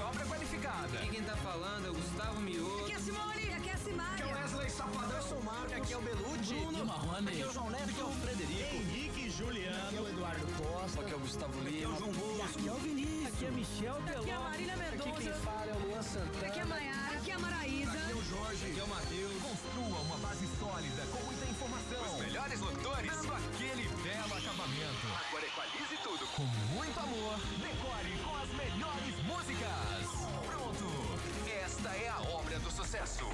de obra qualificada. Aqui quem tá falando é o Gustavo Mioto. Aqui é a Simone, aqui é a Simária. Aqui é o Wesley Safadão. Eu sou o Marcos. Aqui é o Belucci. Bruno Marrone. Aqui é o João Neto. Aqui é o Frederico. Henrique Juliano. Aqui é o Eduardo Costa. Aqui é o Gustavo Aqui é Lima. o João Bosco. Aqui é o Vinícius. Aqui é Michel Teló. Aqui é a Marília Mendonça. Aqui quem fala é o Luan Santana. Aqui é a Maiara. Aqui é a Maraísa. Aqui é o Jorge. Aqui é o Matheus. Construa uma base sólida com muita informação. Os melhores locutores dando aquele belo acabamento. Agora equalize tudo com muito amor. Decore sucesso.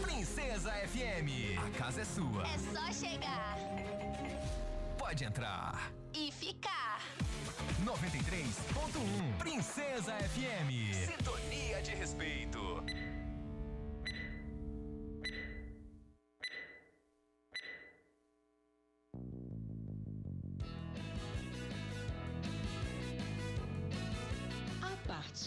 Princesa FM. A casa é sua. É só chegar Pode entrar. e ficar. 93.1 Princesa FM. Sintonia de respeito.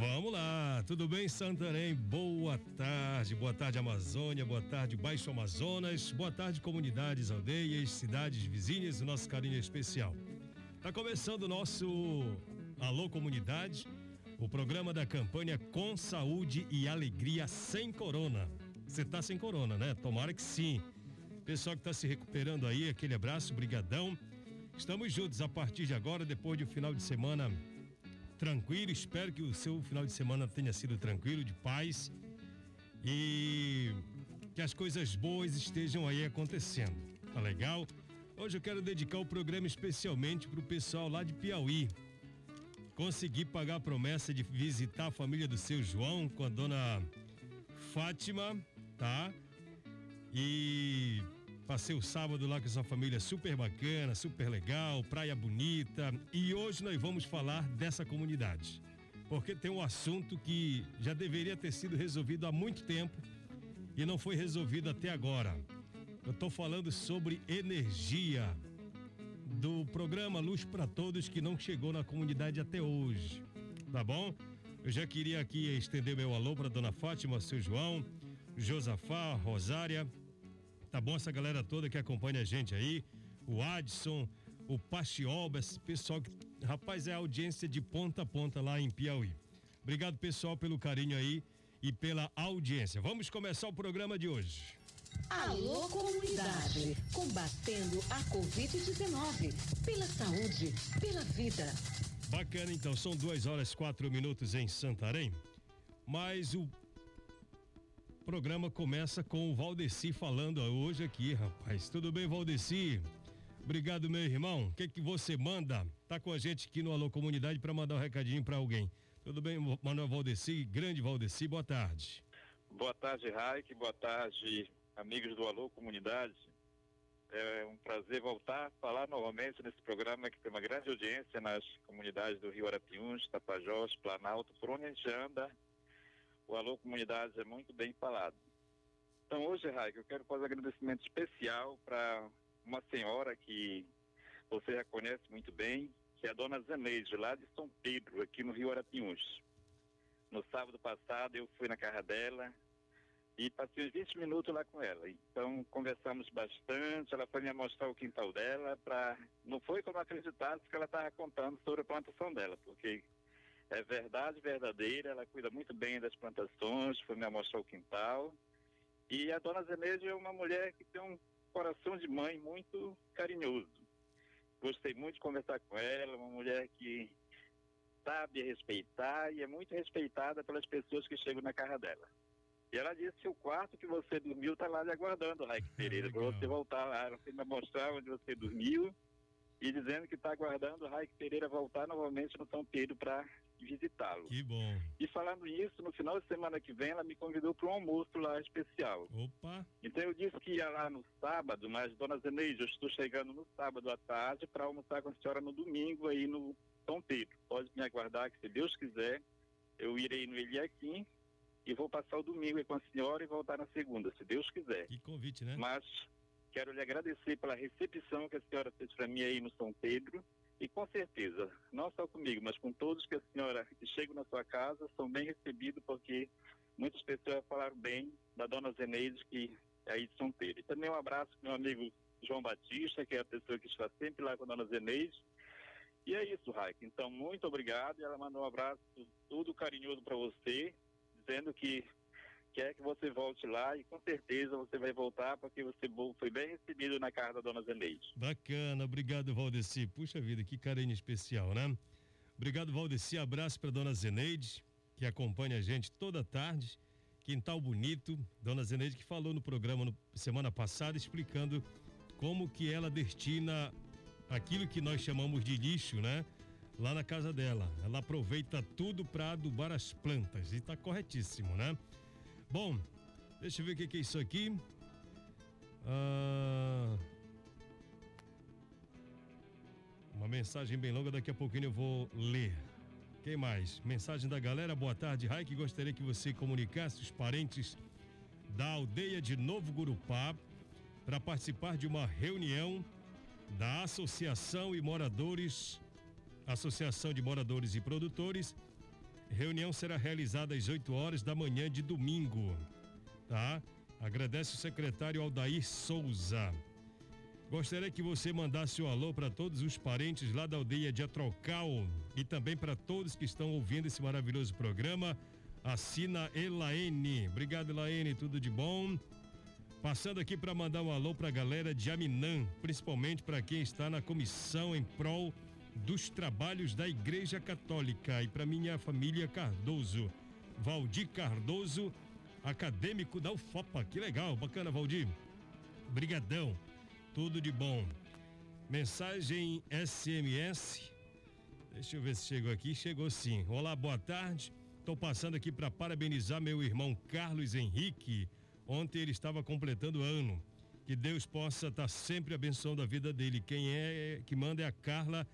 Vamos lá, tudo bem, Santarém? Boa tarde, boa tarde, Amazônia, boa tarde, Baixo Amazonas, boa tarde, comunidades, aldeias, cidades vizinhas, nosso carinho especial. Tá começando o nosso Alô Comunidade, o programa da campanha Com Saúde e Alegria Sem Corona. Você tá sem corona, né? Tomara que sim. Pessoal que tá se recuperando aí, aquele abraço, brigadão. Estamos juntos a partir de agora, depois de um final de semana tranquilo. Espero que o seu final de semana tenha sido tranquilo, de paz e que as coisas boas estejam aí acontecendo. Tá legal? Hoje eu quero dedicar o programa especialmente pro pessoal lá de Piauí. Consegui pagar a promessa de visitar a família do seu João com a dona Fátima, tá? E Passei o sábado lá com essa família super bacana, super legal, praia bonita. E hoje nós vamos falar dessa comunidade. Porque tem um assunto que já deveria ter sido resolvido há muito tempo e não foi resolvido até agora. Eu estou falando sobre energia do programa Luz para Todos que não chegou na comunidade até hoje. Tá bom? Eu já queria aqui estender meu alô para dona Fátima, seu João, Josafá, Rosária, Tá bom essa galera toda que acompanha a gente aí, o Adson, o Pachioba, esse pessoal que, rapaz, é audiência de ponta a ponta lá em Piauí. Obrigado, pessoal, pelo carinho aí e pela audiência. Vamos começar o programa de hoje. Alô Comunidade, combatendo a Covid-19, pela saúde, pela vida. Bacana, então, são duas horas quatro minutos em Santarém, mas o programa começa com o Valdeci falando hoje aqui, rapaz. Tudo bem, Valdeci? Obrigado, meu irmão. O que que você manda? Tá com a gente aqui no Alô Comunidade para mandar um recadinho para alguém. Tudo bem, Manuel Valdeci? Grande Valdeci, boa tarde. Boa tarde, Raik. Boa tarde, amigos do Alô Comunidade. É um prazer voltar a falar novamente nesse programa que tem uma grande audiência nas comunidades do Rio Arapiuns, Tapajós, Planalto, por onde a gente anda. O Alô Comunidade é muito bem falado. Então hoje, Raik, eu quero fazer um agradecimento especial para uma senhora que você já conhece muito bem, que é a dona Zeneide, lá de São Pedro, aqui no Rio Arapiuns. No sábado passado eu fui na casa dela e passei uns 20 minutos lá com ela. Então conversamos bastante, ela foi me mostrar o quintal dela, pra... não foi como acreditasse que ela estava contando sobre a plantação dela, porque é verdade verdadeira, ela cuida muito bem das plantações, foi me mostrar o quintal. E a dona Zeneide é uma mulher que tem um coração de mãe muito carinhoso. Gostei muito de conversar com ela, uma mulher que sabe respeitar e é muito respeitada pelas pessoas que chegam na casa dela. E ela disse que o quarto que você dormiu está lá lhe aguardando, Raik Pereira, para você voltar lá. Ela foi me mostrar onde você dormiu e dizendo que está aguardando o Raik Pereira voltar novamente no São Pedro para visitá-lo. Que bom. E falando nisso, no final de semana que vem, ela me convidou para um almoço lá especial. Opa! Então eu disse que ia lá no sábado, mas, dona Zeneide, eu estou chegando no sábado à tarde para almoçar com a senhora no domingo aí no São Pedro. Pode me aguardar que, se Deus quiser, eu irei no Eliaquim e vou passar o domingo aí com a senhora e voltar na segunda, se Deus quiser. Que convite, né? Mas quero lhe agradecer pela recepção que a senhora fez para mim aí no São Pedro. E com certeza, não só comigo, mas com todos que a senhora que na sua casa, são bem recebidos, porque muitas pessoas falaram bem da dona Zeneide, que é aí de Pedro. E também um abraço para meu amigo João Batista, que é a pessoa que está sempre lá com a dona Zeneide. E é isso, Raik. Então, muito obrigado. E ela mandou um abraço tudo carinhoso para você, dizendo que quer que você volte lá e com certeza você vai voltar porque você foi bem recebido na casa da dona Zeneide. Bacana, obrigado Valdeci. Puxa vida, que carinho especial, né? Obrigado Valdeci, abraço para dona Zeneide, que acompanha a gente toda tarde. Quintal Bonito, dona Zeneide que falou no programa no, semana passada explicando como que ela destina aquilo que nós chamamos de lixo, né? Lá na casa dela. Ela aproveita tudo para adubar as plantas e está corretíssimo, né? Bom, deixa eu ver o que, que é isso aqui. Ah, uma mensagem bem longa, daqui a pouquinho eu vou ler. Quem mais? Mensagem da galera, boa tarde, Raik. Gostaria que você comunicasse os parentes da aldeia de Novo Gurupá para participar de uma reunião da Associação e Moradores, Associação de Moradores e Produtores. Reunião será realizada às 8 horas da manhã de domingo, tá? Agradece o secretário Aldair Souza. Gostaria que você mandasse o um alô para todos os parentes lá da aldeia de Atrocal e também para todos que estão ouvindo esse maravilhoso programa. Assina Elaine. Obrigado, Elaine. Tudo de bom. Passando aqui para mandar um alô para a galera de Aminã, principalmente para quem está na comissão em prol dos trabalhos da Igreja Católica e para minha família Cardoso. Valdir Cardoso, acadêmico da UFOPA. Que legal, bacana, Valdir. Brigadão. Tudo de bom. Mensagem SMS. Deixa eu ver se chegou aqui. Chegou sim. Olá, boa tarde. Estou passando aqui para parabenizar meu irmão Carlos Henrique. Ontem ele estava completando ano. Que Deus possa estar tá sempre abençoando a vida dele. Quem é que manda é a Carla,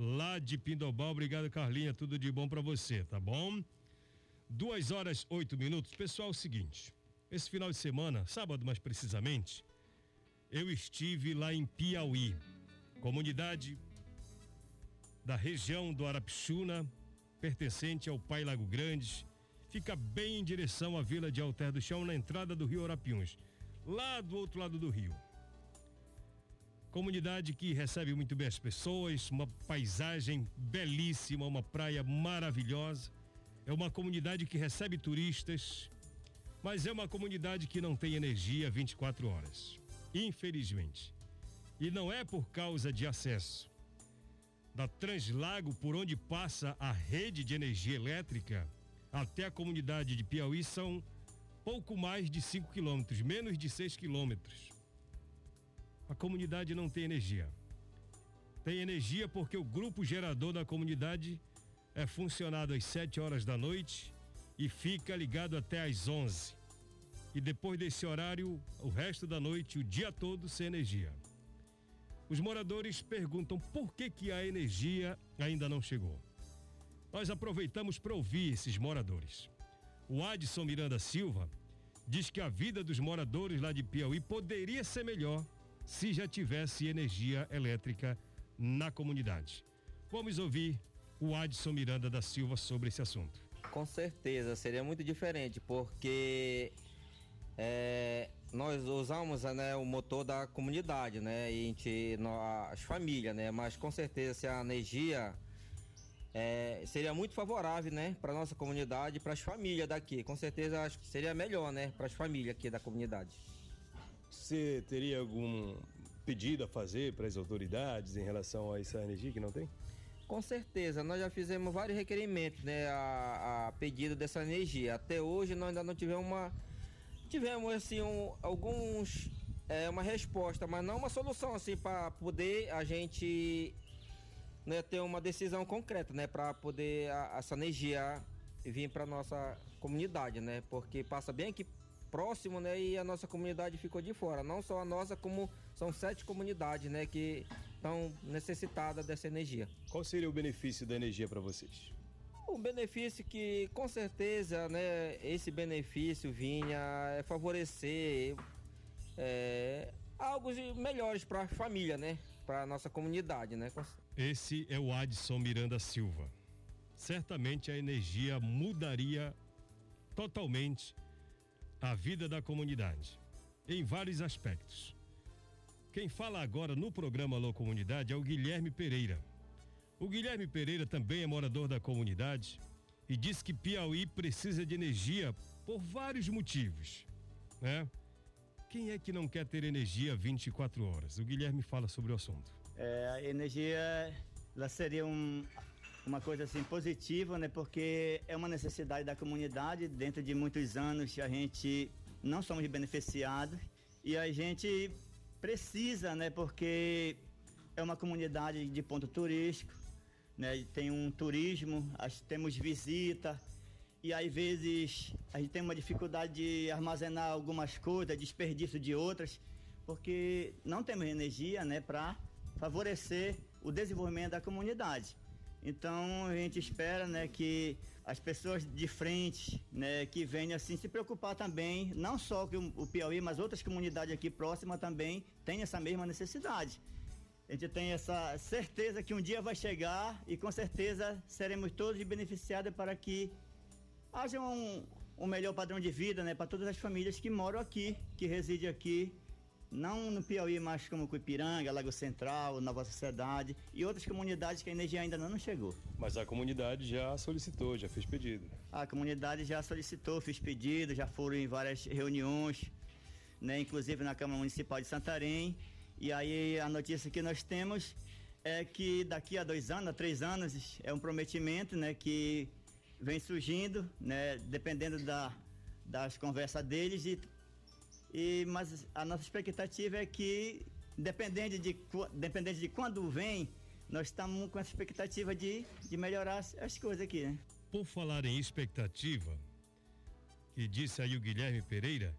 lá de Pindobal. Obrigado, Carlinha. Tudo de bom para você, tá bom? Duas horas, oito minutos. Pessoal, é o seguinte. Esse final de semana, sábado mais precisamente, eu estive lá em Piauí, comunidade da região do Arapixuna, pertencente ao Pai Lago Grande, fica bem em direção à vila de Alter do Chão, na entrada do rio Arapiuns, lá do outro lado do rio. Comunidade que recebe muito bem as pessoas, uma paisagem belíssima, uma praia maravilhosa. É uma comunidade que recebe turistas, mas é uma comunidade que não tem energia 24 horas infelizmente. E não é por causa de acesso. Da Translago, por onde passa a rede de energia elétrica, até a comunidade de Piauí são pouco mais de 5 quilômetros, menos de 6 quilômetros. A comunidade não tem energia. Tem energia porque o grupo gerador da comunidade é funcionado às 7 horas da noite e fica ligado até às 11 e depois desse horário, o resto da noite, o dia todo sem energia. Os moradores perguntam por que, que a energia ainda não chegou. Nós aproveitamos para ouvir esses moradores. O Adson Miranda Silva diz que a vida dos moradores lá de Piauí poderia ser melhor se já tivesse energia elétrica na comunidade. Vamos ouvir o Adson Miranda da Silva sobre esse assunto. Com certeza, seria muito diferente, porque é, nós usamos né, o motor da comunidade, né? E a gente, as famílias, né? Mas com certeza se a energia é, seria muito favorável, né? Para nossa comunidade, para as famílias daqui. Com certeza acho que seria melhor, né? Para as famílias aqui da comunidade. Você teria algum pedido a fazer para as autoridades em relação a essa energia que não tem? Com certeza, nós já fizemos vários requerimentos, né? A, a pedido dessa energia. Até hoje nós ainda não tivemos uma tivemos assim um, alguns é, uma resposta, mas não uma solução assim para poder a gente né, ter uma decisão concreta, né, para poder a, essa energia vir para nossa comunidade, né? Porque passa bem aqui próximo, né? E a nossa comunidade ficou de fora. Não só a nossa, como são sete comunidades, né? Que estão necessitadas dessa energia. Qual seria o benefício da energia para vocês? O benefício que, com certeza, né? Esse benefício vinha é favorecer é, algo melhores para a família, né? Para nossa comunidade, né? Esse é o Adson Miranda Silva. Certamente a energia mudaria totalmente a vida da comunidade, em vários aspectos. Quem fala agora no programa Alô Comunidade é o Guilherme Pereira. O Guilherme Pereira também é morador da comunidade e diz que Piauí precisa de energia por vários motivos, né? Quem é que não quer ter energia 24 horas? O Guilherme fala sobre o assunto. É, a energia ela seria um, uma coisa assim positiva, né? Porque é uma necessidade da comunidade. Dentro de muitos anos a gente não somos beneficiados e a gente precisa, né? Porque é uma comunidade de ponto turístico, né? Tem um turismo, temos visita e às vezes a gente tem uma dificuldade de armazenar algumas coisas, desperdício de outras, porque não temos energia, né? Para favorecer o desenvolvimento da comunidade. Então a gente espera, né, que as pessoas de frente, né, que venham assim se preocupar também, não só que o, Piauí, mas outras comunidades aqui próximas também têm essa mesma necessidade. A gente tem essa certeza que um dia vai chegar e com certeza seremos todos beneficiados para que haja um, um melhor padrão de vida, né, para todas as famílias que moram aqui, que residem aqui não no Piauí, mas como Cuipiranga, Lago Central, Nova Sociedade e outras comunidades que a energia ainda não chegou. Mas a comunidade já solicitou, já fez pedido. A comunidade já solicitou, fez pedido, já foram em várias reuniões, né, inclusive na Câmara Municipal de Santarém. E aí a notícia que nós temos é que daqui a dois anos, a três anos, é um prometimento, né, que vem surgindo, né, dependendo da, das conversas deles e e, mas a nossa expectativa é que, dependendo de, dependendo de quando vem, nós estamos com a expectativa de, de melhorar as coisas aqui, né? Por falar em expectativa, que disse aí o Guilherme Pereira,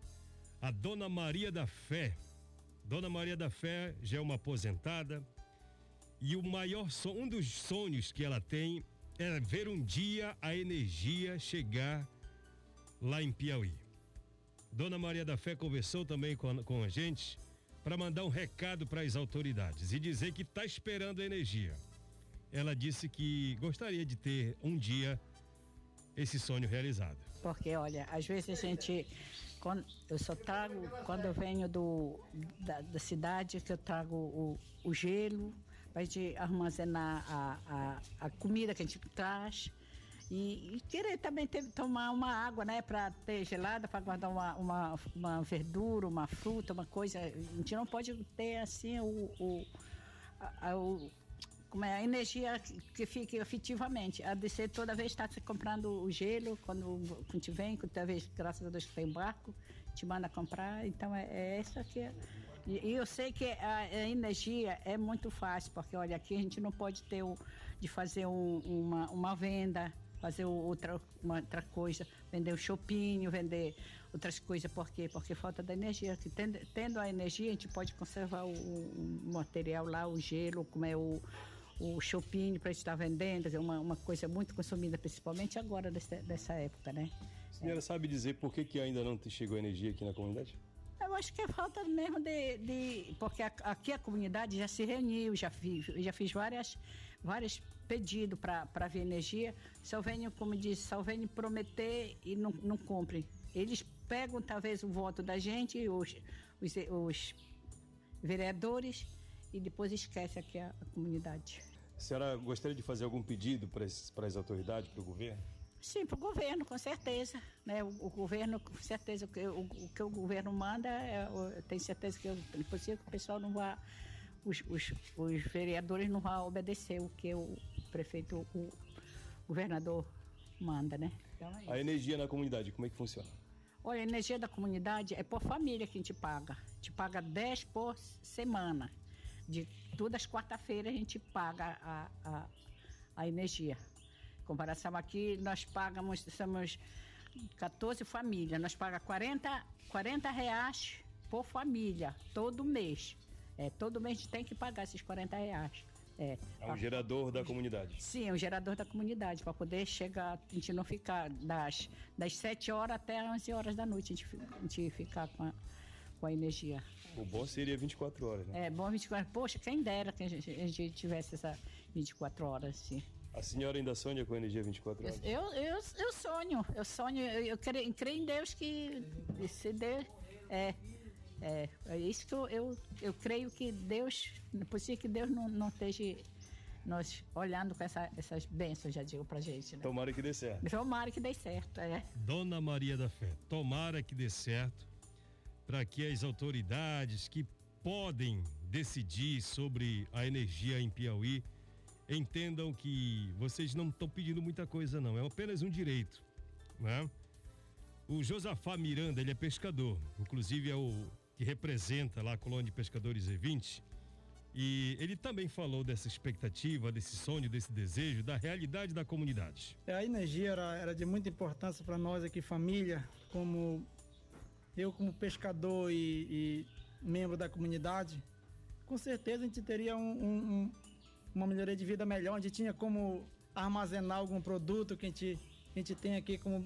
a Dona Maria da Fé. Dona Maria da Fé já é uma aposentada e o maior um dos sonhos que ela tem é ver um dia a energia chegar lá em Piauí. Dona Maria da Fé conversou também com a, com a gente para mandar um recado para as autoridades e dizer que está esperando a energia. Ela disse que gostaria de ter um dia esse sonho realizado. Porque, olha, às vezes a gente. Quando, eu só trago, quando eu venho do, da, da cidade, que eu trago o, o gelo, para armazenar a, a, a comida que a gente traz e, e querer também ter, tomar uma água, né, para ter gelada, para guardar uma, uma, uma, verdura, uma fruta, uma coisa. A gente não pode ter assim o, o, a, o como é, a energia que fique efetivamente. A DC toda vez está comprando o gelo, quando, quando gente vem, toda vez, graças a Deus, que tem barco, te manda comprar. Então é, é essa que é. E, eu sei que a, a, energia é muito fácil, porque olha, aqui a gente não pode ter o, de fazer um, uma, uma venda fazer outra, uma outra coisa, vender o chopinho, vender outras coisas. Por quê? Porque falta da energia. Que tendo, tendo a energia, a gente pode conservar o, o material lá, o gelo, como é o, o chopinho para estar vendendo, é uma, uma coisa muito consumida, principalmente agora dessa, dessa época, né? A senhora é. sabe dizer por que, que ainda não chegou energia aqui na comunidade? Eu acho que é falta mesmo de. de porque aqui a comunidade já se reuniu, já fiz, já fiz várias, várias pedido para ver energia, só venho, como disse, só venho prometer e não, não cumprem. Eles pegam talvez o voto da gente, os, os, os vereadores, e depois esquece aqui a, a comunidade. A senhora gostaria de fazer algum pedido para as autoridades, para o governo? Sim, para o governo, com certeza. Né? O, o, governo, com certeza, o que o, o, que o governo manda, é, eu tenho certeza que, eu, que o pessoal não vai. Os, os, os vereadores não vão obedecer o que o, prefeito, o governador manda, né? Então é a energia na comunidade, como é que funciona? Olha, a energia da comunidade é por família que a gente paga. A gente paga 10 por semana. De todas as quarta-feiras a gente paga a, a, a energia. Em comparação aqui, nós pagamos, somos 14 famílias, nós pagamos 40, 40 reais por família, todo mês. É, todo mês a gente tem que pagar esses 40 reais. É, É um gerador da comunidade. Sim, é um gerador da comunidade, para poder chegar, a gente não ficar das, das 7 horas até as 11 horas da noite, a gente, a gente ficar com a, com a energia. O bom seria 24 horas, né? É bom 24 Poxa, quem dera que a gente, a gente tivesse essa 24 horas, assim. A senhora ainda sonha com energia 24 horas? Eu, eu, eu sonho, eu sonho, eu, eu creio, creio em Deus que se Deus. É, é, é isso que eu, eu, creio que Deus, é possível que Deus não, não esteja nós olhando com essa, essas bênçãos, já digo pra gente, né? Tomara que dê certo. Tomara que dê certo, é. Dona Maria da Fé, tomara que dê certo para que as autoridades que podem decidir sobre a energia em Piauí entendam que vocês não estão pedindo muita coisa não, é apenas um direito, né? O Josafá Miranda, ele é pescador, inclusive é o que representa lá a colônia de pescadores E20, e ele também falou dessa expectativa, desse sonho, desse desejo, da realidade da comunidade. É, A energia era, era de muita importância para nós aqui, família, como eu como pescador e, e membro da comunidade, com certeza a gente teria um- um- um- uma melhoria de vida melhor, a gente tinha como armazenar algum produto que a gente, a gente tem aqui como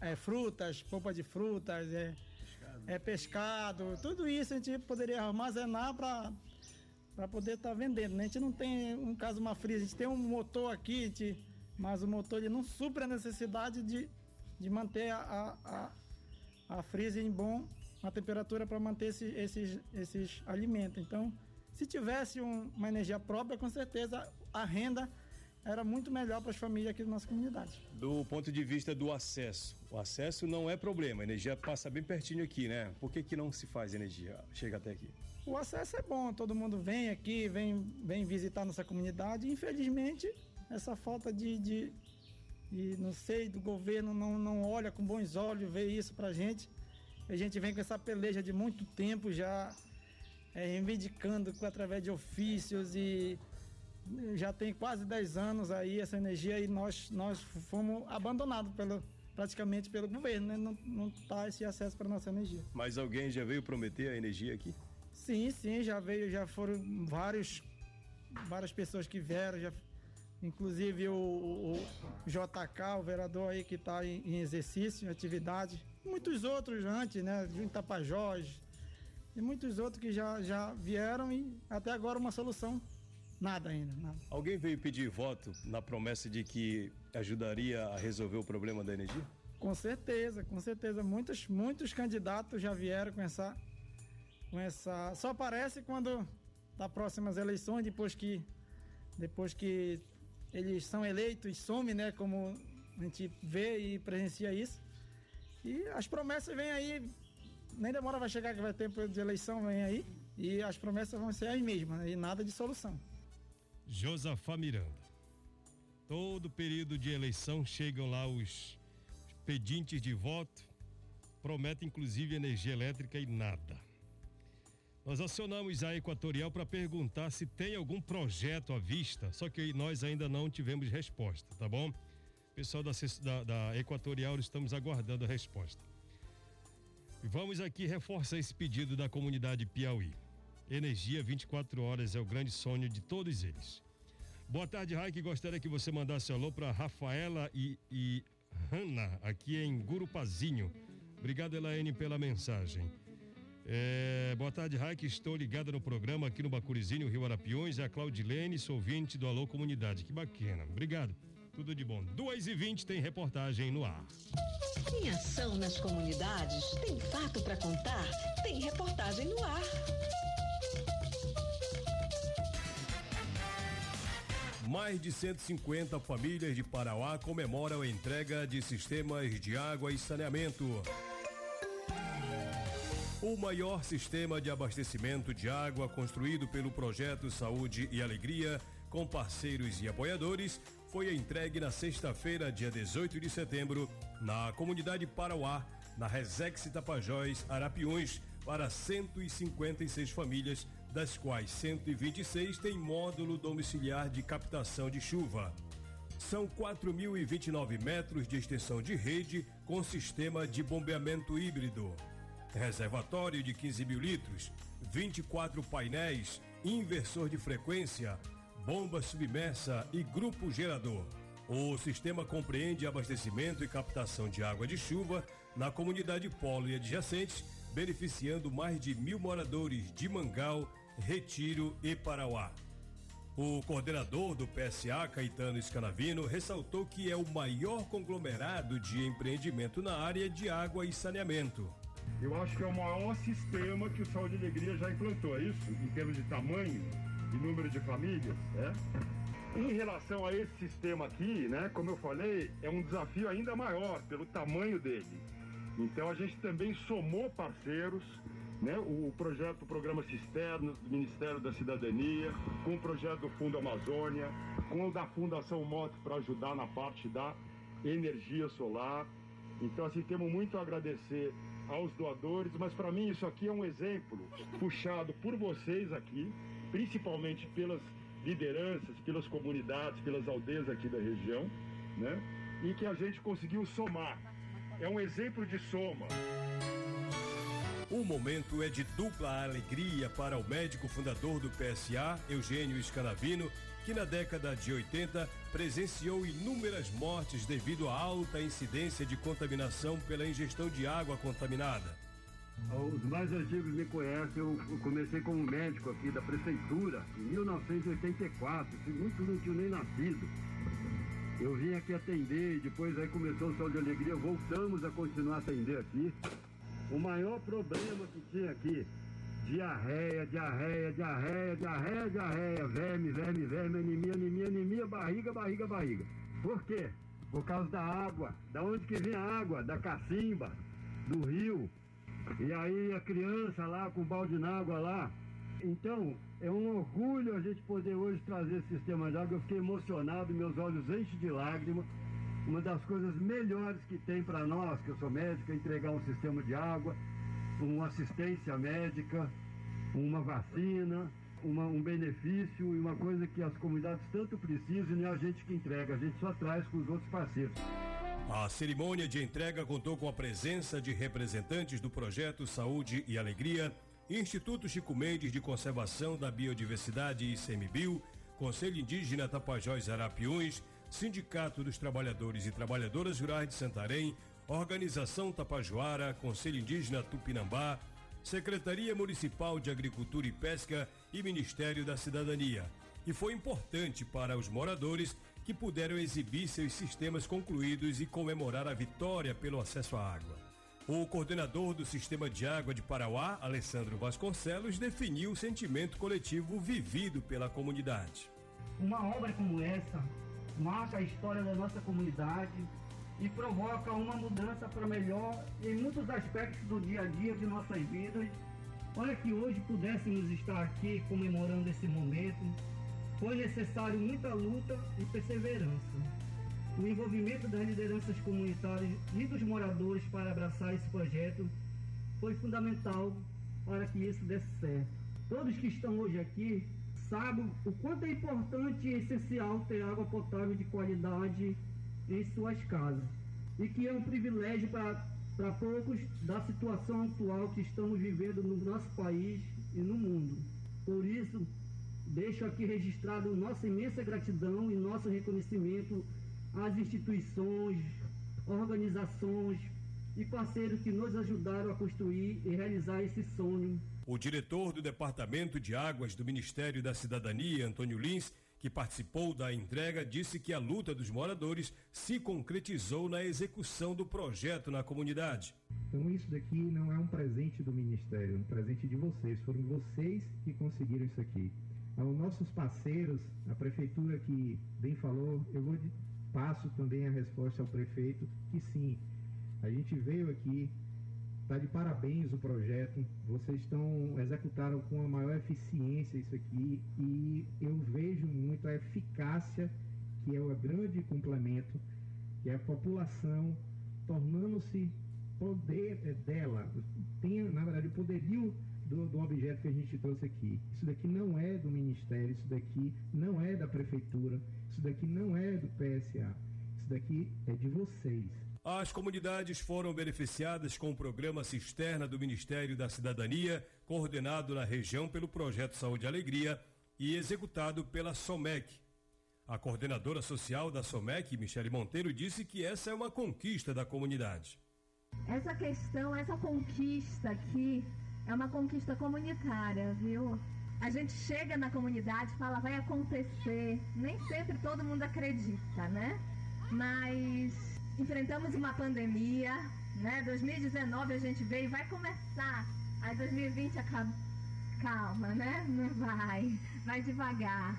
é, frutas, polpa de frutas, é, é pescado, tudo isso a gente poderia armazenar para para poder estar vendendo. Né? A gente não tem, um caso, uma frisa, a gente tem um motor aqui, a gente- mas o motor ele não supre a necessidade de, de manter a, a, a, a frisa em bom, uma temperatura para manter esse- esses, esses alimentos. Então, se tivesse um- uma energia própria, com certeza a renda era muito melhor para as famílias aqui da nossa comunidade. Do ponto de vista do acesso, o acesso não é problema, a energia passa bem pertinho aqui, né? Por que, que não se faz energia? Chega até aqui. O acesso é bom, todo mundo vem aqui, vem, vem visitar nossa comunidade. Infelizmente, essa falta de, de, de, não sei, do governo não, não olha com bons olhos, vê isso pra gente. A gente vem com essa peleja de muito tempo já, é, reivindicando através de ofícios e já tem quase 10 anos aí essa energia e nós, nós fomos abandonados pelo, praticamente pelo governo, né? Não, não tá esse acesso para nossa energia. Mas alguém já veio prometer a energia aqui? Sim, sim, já veio, já foram vários, várias pessoas que vieram, já, inclusive o, o- o JK, o vereador aí que está em, em exercício, em atividade, muitos outros antes, né, de Tapajós, e muitos outros que já, já vieram e até agora uma solução, nada ainda, nada. Alguém veio pedir voto na promessa de que ajudaria a resolver o problema da energia? Com certeza, com certeza. Muitos, muitos candidatos já vieram com essa. Com essa. Só aparece quando das próximas eleições, depois que. Depois que eles são eleitos, some, né? Como a gente vê e presencia isso. E as promessas vêm aí. Nem demora vai chegar que vai ter tempo de eleição, vem aí. E as promessas vão ser as mesmas, né, e nada de solução. Josafá Miranda. Todo período de eleição chegam lá os pedintes de voto, prometem inclusive energia elétrica e nada. Nós acionamos a Equatorial para perguntar se tem algum projeto à vista, só que nós ainda não tivemos resposta, tá bom? Pessoal da, da, da Equatorial, estamos aguardando a resposta. Vamos aqui reforçar esse pedido da comunidade Piauí. Energia 24 horas é o grande sonho de todos eles. Boa tarde, Raik. Gostaria que você mandasse alô para Rafaela e, e Hanna, aqui em Gurupazinho. Obrigado, Elaine, pela mensagem. É, boa tarde, Raik. Estou ligada no programa aqui no Bacurizinho, Rio Arapiões. É a Claudilene, sou ouvinte do Alô Comunidade. Que bacana. Obrigado. Tudo de bom. 2 e 20 tem reportagem no ar. Tem ação nas comunidades? Tem fato para contar? Tem reportagem no ar. Mais de 150 famílias de Parauá comemoram a entrega de sistemas de água e saneamento. O maior sistema de abastecimento de água construído pelo projeto Saúde e Alegria, com parceiros e apoiadores, foi entregue na sexta-feira, dia 18 de setembro, na comunidade Parauá, na Resex Tapajós, Arapiões, para 156 famílias das quais 126 têm módulo domiciliar de captação de chuva. São 4.029 metros de extensão de rede com sistema de bombeamento híbrido. Reservatório de 15 mil litros, 24 painéis, inversor de frequência, bomba submersa e grupo gerador. O sistema compreende abastecimento e captação de água de chuva na comunidade Polo e adjacentes, beneficiando mais de mil moradores de Mangal, Retiro e Parauá. O coordenador do PSA, Caetano Scanavino, ressaltou que é o maior conglomerado de empreendimento na área de água e saneamento. Eu acho que é o maior sistema que o Saúde e Alegria já implantou, é isso? Em termos de tamanho e número de famílias, é? Em relação a esse sistema aqui, né, como eu falei, é um desafio ainda maior pelo tamanho dele. Então a gente também somou parceiros, né, o projeto, o programa Cisternas do Ministério da Cidadania, com o projeto do Fundo Amazônia, com o da Fundação Moto para ajudar na parte da energia solar. Então assim temos muito a agradecer aos doadores, mas para mim isso aqui é um exemplo puxado por vocês aqui, principalmente pelas lideranças, pelas comunidades, pelas aldeias aqui da região, né? E que a gente conseguiu somar. É um exemplo de soma. O momento é de dupla alegria para o médico fundador do PSA, Eugênio Scanavino, que na década de 80 presenciou inúmeras mortes devido à alta incidência de contaminação pela ingestão de água contaminada. Os mais antigos me conhecem, eu comecei como médico aqui da prefeitura em 1984, se muitos não tinham nem nascido. Eu vim aqui atender e depois aí começou o Sol de Alegria, voltamos a continuar a atender aqui. O maior problema que tinha aqui, diarreia, diarreia, diarreia, diarreia, diarreia, verme, verme, verme, anemia, anemia, anemia, barriga, barriga, barriga. Por quê? Por causa da água. Da onde que vem a água? Da cacimba, do rio. E aí a criança lá com o balde água lá. Então, é um orgulho a gente poder hoje trazer esse sistema de água. Eu fiquei emocionado, meus olhos enchem de lágrimas. Uma das coisas melhores que tem para nós, que eu sou médico, é entregar um sistema de água, uma assistência médica, uma vacina, uma, um benefício e uma coisa que as comunidades tanto precisam e é a gente que entrega, a gente só traz com os outros parceiros. A cerimônia de entrega contou com a presença de representantes do projeto Saúde e Alegria, Instituto Chico Mendes de Conservação da Biodiversidade ICMBio, Conselho Indígena Tapajós Arapiuns, Sindicato dos Trabalhadores e Trabalhadoras Rurais de Santarém, Organização Tapajoara, Conselho Indígena Tupinambá, Secretaria Municipal de Agricultura e Pesca e Ministério da Cidadania. E foi importante para os moradores que puderam exibir seus sistemas concluídos e comemorar a vitória pelo acesso à água. O coordenador do Sistema de Água de Parauá, Alessandro Vasconcelos, definiu o sentimento coletivo vivido pela comunidade. Uma obra como essa marca a história da nossa comunidade e provoca uma mudança para melhor em muitos aspectos do dia a dia de nossas vidas. Para que hoje pudéssemos estar aqui comemorando esse momento, foi necessário muita luta e perseverança. O envolvimento das lideranças comunitárias e dos moradores para abraçar esse projeto foi fundamental para que isso desse certo. Todos que estão hoje aqui sabem o quanto é importante e essencial ter água potável de qualidade em suas casas e que é um privilégio para poucos da situação atual que estamos vivendo no nosso país e no mundo. Por isso, deixo aqui registrado nossa imensa gratidão e nosso reconhecimento às instituições, organizações e parceiros que nos ajudaram a construir e realizar esse sonho. O diretor do Departamento de Águas do Ministério da Cidadania, Antônio Lins, que participou da entrega, disse que a luta dos moradores se concretizou na execução do projeto na comunidade. Então isso daqui não é um presente do Ministério, é um presente de vocês. Foram vocês que conseguiram isso aqui. Aos nossos parceiros, a prefeitura que bem falou, eu vou passo também a resposta ao prefeito que sim, a gente veio aqui, está de parabéns o projeto, vocês estão executaram com a maior eficiência isso aqui e eu vejo muito a eficácia que é o grande complemento que é a população tornando-se poder dela, tem na verdade o poderio do, do objeto que a gente trouxe aqui. Isso daqui não é do Ministério, isso daqui não é da Prefeitura, isso daqui não é do PSA. Isso daqui é de vocês. As comunidades foram beneficiadas com o programa Cisterna do Ministério da Cidadania, coordenado na região pelo Projeto Saúde e Alegria e executado pela SOMEC. A coordenadora social da SOMEC, Michele Monteiro, disse que essa é uma conquista da comunidade. Essa questão, essa conquista aqui é uma conquista comunitária, viu? A gente chega na comunidade, fala vai acontecer. Nem sempre todo mundo acredita, né? Mas enfrentamos uma pandemia, né? 2019 a gente veio, vai começar. Aí 2020 acaba. Calma, né? Não vai. Vai devagar.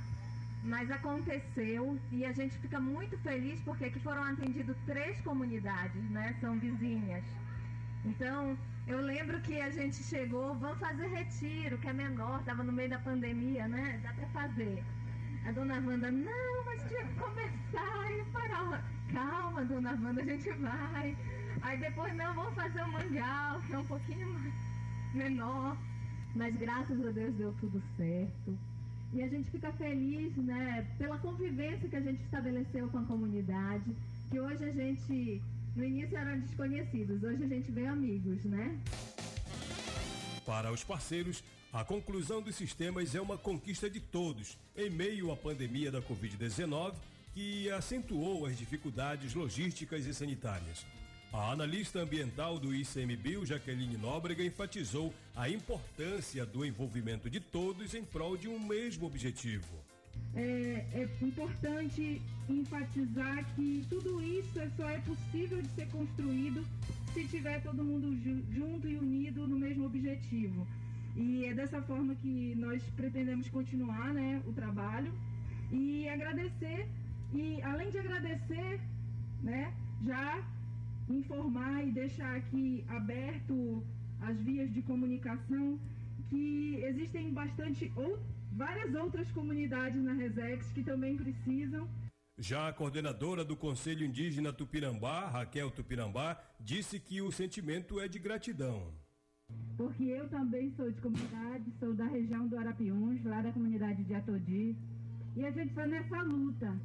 Mas aconteceu e a gente fica muito feliz porque aqui foram atendidas três comunidades, né? São vizinhas. Então, eu lembro que a gente chegou, vamos fazer retiro, que é menor, estava no meio da pandemia, né? Dá para fazer. A dona Wanda, não, mas tinha que começar e parar. Calma, dona Wanda, a gente vai. Aí depois, não, vamos fazer o um mangal, que é um pouquinho mais menor. Mas graças a Deus deu tudo certo. E a gente fica feliz, né, pela convivência que a gente estabeleceu com a comunidade, que hoje a gente, no início eram desconhecidos, hoje a gente vê amigos, né? Para os parceiros, a conclusão dos sistemas é uma conquista de todos, em meio à pandemia da Covid-19, que acentuou as dificuldades logísticas e sanitárias. A analista ambiental do ICMBio, Jaqueline Nóbrega, enfatizou a importância do envolvimento de todos em prol de um mesmo objetivo. É, é, importante enfatizar que tudo isso é só é possível de ser construído se tiver todo mundo junto e unido no mesmo objetivo. E é dessa forma que nós pretendemos continuar né, o trabalho e agradecer. E além de agradecer, né, já informar e deixar aqui aberto as vias de comunicação que existem bastante ou várias outras comunidades na Resex que também precisam. Já a coordenadora do Conselho Indígena Tupinambá, Raquel Tupinambá, disse que o sentimento é de gratidão. Porque eu também sou de comunidade, sou da região do Arapiuns, lá da comunidade de Atodi, e a gente foi nessa luta,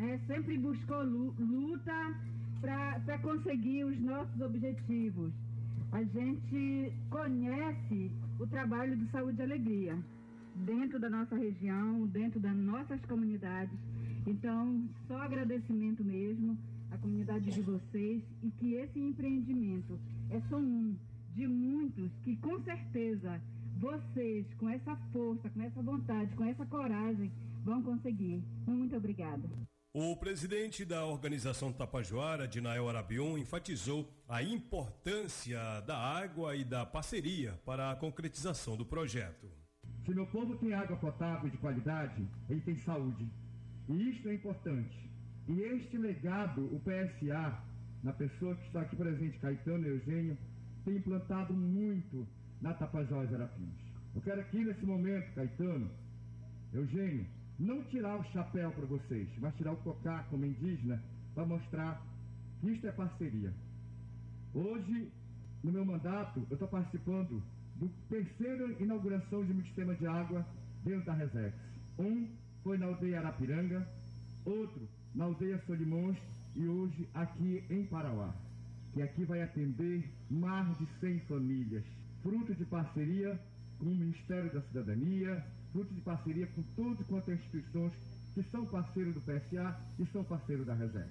né? Sempre buscou luta para conseguir os nossos objetivos. A gente conhece o trabalho do Saúde e Alegria dentro da nossa região, dentro das nossas comunidades. Então, só agradecimento mesmo à comunidade de vocês e que esse empreendimento é só um de muitos que com certeza vocês, com essa força, com essa vontade, com essa coragem, vão conseguir. Muito obrigada. O presidente da organização Tapajoara, Dinael Arabion, enfatizou a importância da água e da parceria para a concretização do projeto. Se meu povo tem água potável de qualidade, ele tem saúde. E isto é importante. E este legado, o PSA, na pessoa que está aqui presente, Caetano Eugênio, tem implantado muito na Tapajós Arapins. Eu quero aqui nesse momento, Caetano, Eugênio, não tirar o chapéu para vocês, mas tirar o cocá como indígena para mostrar que isto é parceria. Hoje, no meu mandato, eu estou participando do terceira inauguração de um sistema de água dentro da Resex. Um foi na aldeia Arapiranga, outro na aldeia Solimões e hoje aqui em Parauá, que aqui vai atender mais de 100 famílias, fruto de parceria com o Ministério da Cidadania, fruto de parceria com todas quantas instituições que são parceiros do PSA e são parceiros da Reserva.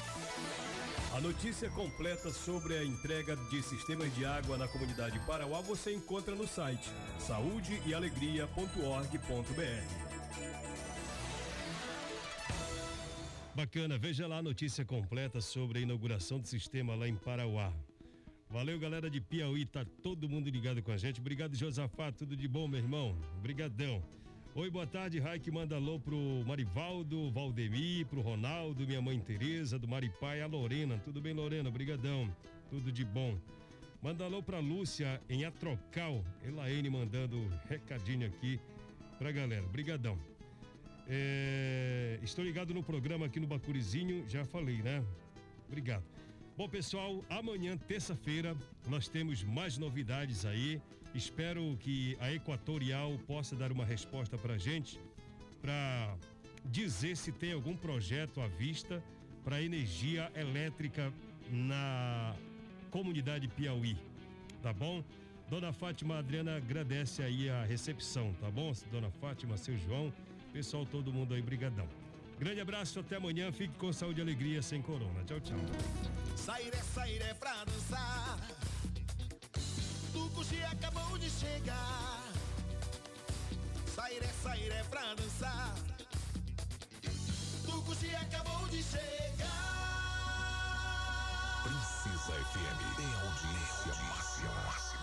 A notícia completa sobre a entrega de sistemas de água na comunidade Parauá você encontra no site saudeealegria.org.br. Bacana, veja lá a notícia completa sobre a inauguração do sistema lá em Parauá. Valeu, galera de Piauí, tá todo mundo ligado com a gente. Obrigado, Josafá, tudo de bom, meu irmão. Obrigadão. Oi, boa tarde, Raik manda alô pro Marivaldo, Valdemir, pro Ronaldo, minha mãe Tereza, do Maripai, a Lorena. Tudo bem, Lorena? Brigadão. Tudo de bom. Manda alô pra Lúcia em Atrocal. Elaine mandando recadinho aqui pra galera. Brigadão. É, estou ligado no programa aqui no Bacurizinho, já falei, né? Obrigado. Bom, pessoal, amanhã, terça-feira, nós temos mais novidades aí Espero que a Equatorial possa dar uma resposta para gente, para dizer se tem algum projeto à vista para energia elétrica na comunidade Piauí, tá bom? Dona Fátima Adriana agradece aí a recepção, tá bom? Dona Fátima, seu João, pessoal, todo mundo aí, brigadão. Grande abraço, até amanhã, fique com saúde e alegria, sem corona. Tchau, tchau. Sairé, sairé pra dançar hoje acabou de chegar. Sairé, sairé pra dançar. Tucuxi acabou de chegar. Precisa FM é audiência máxima. máxima.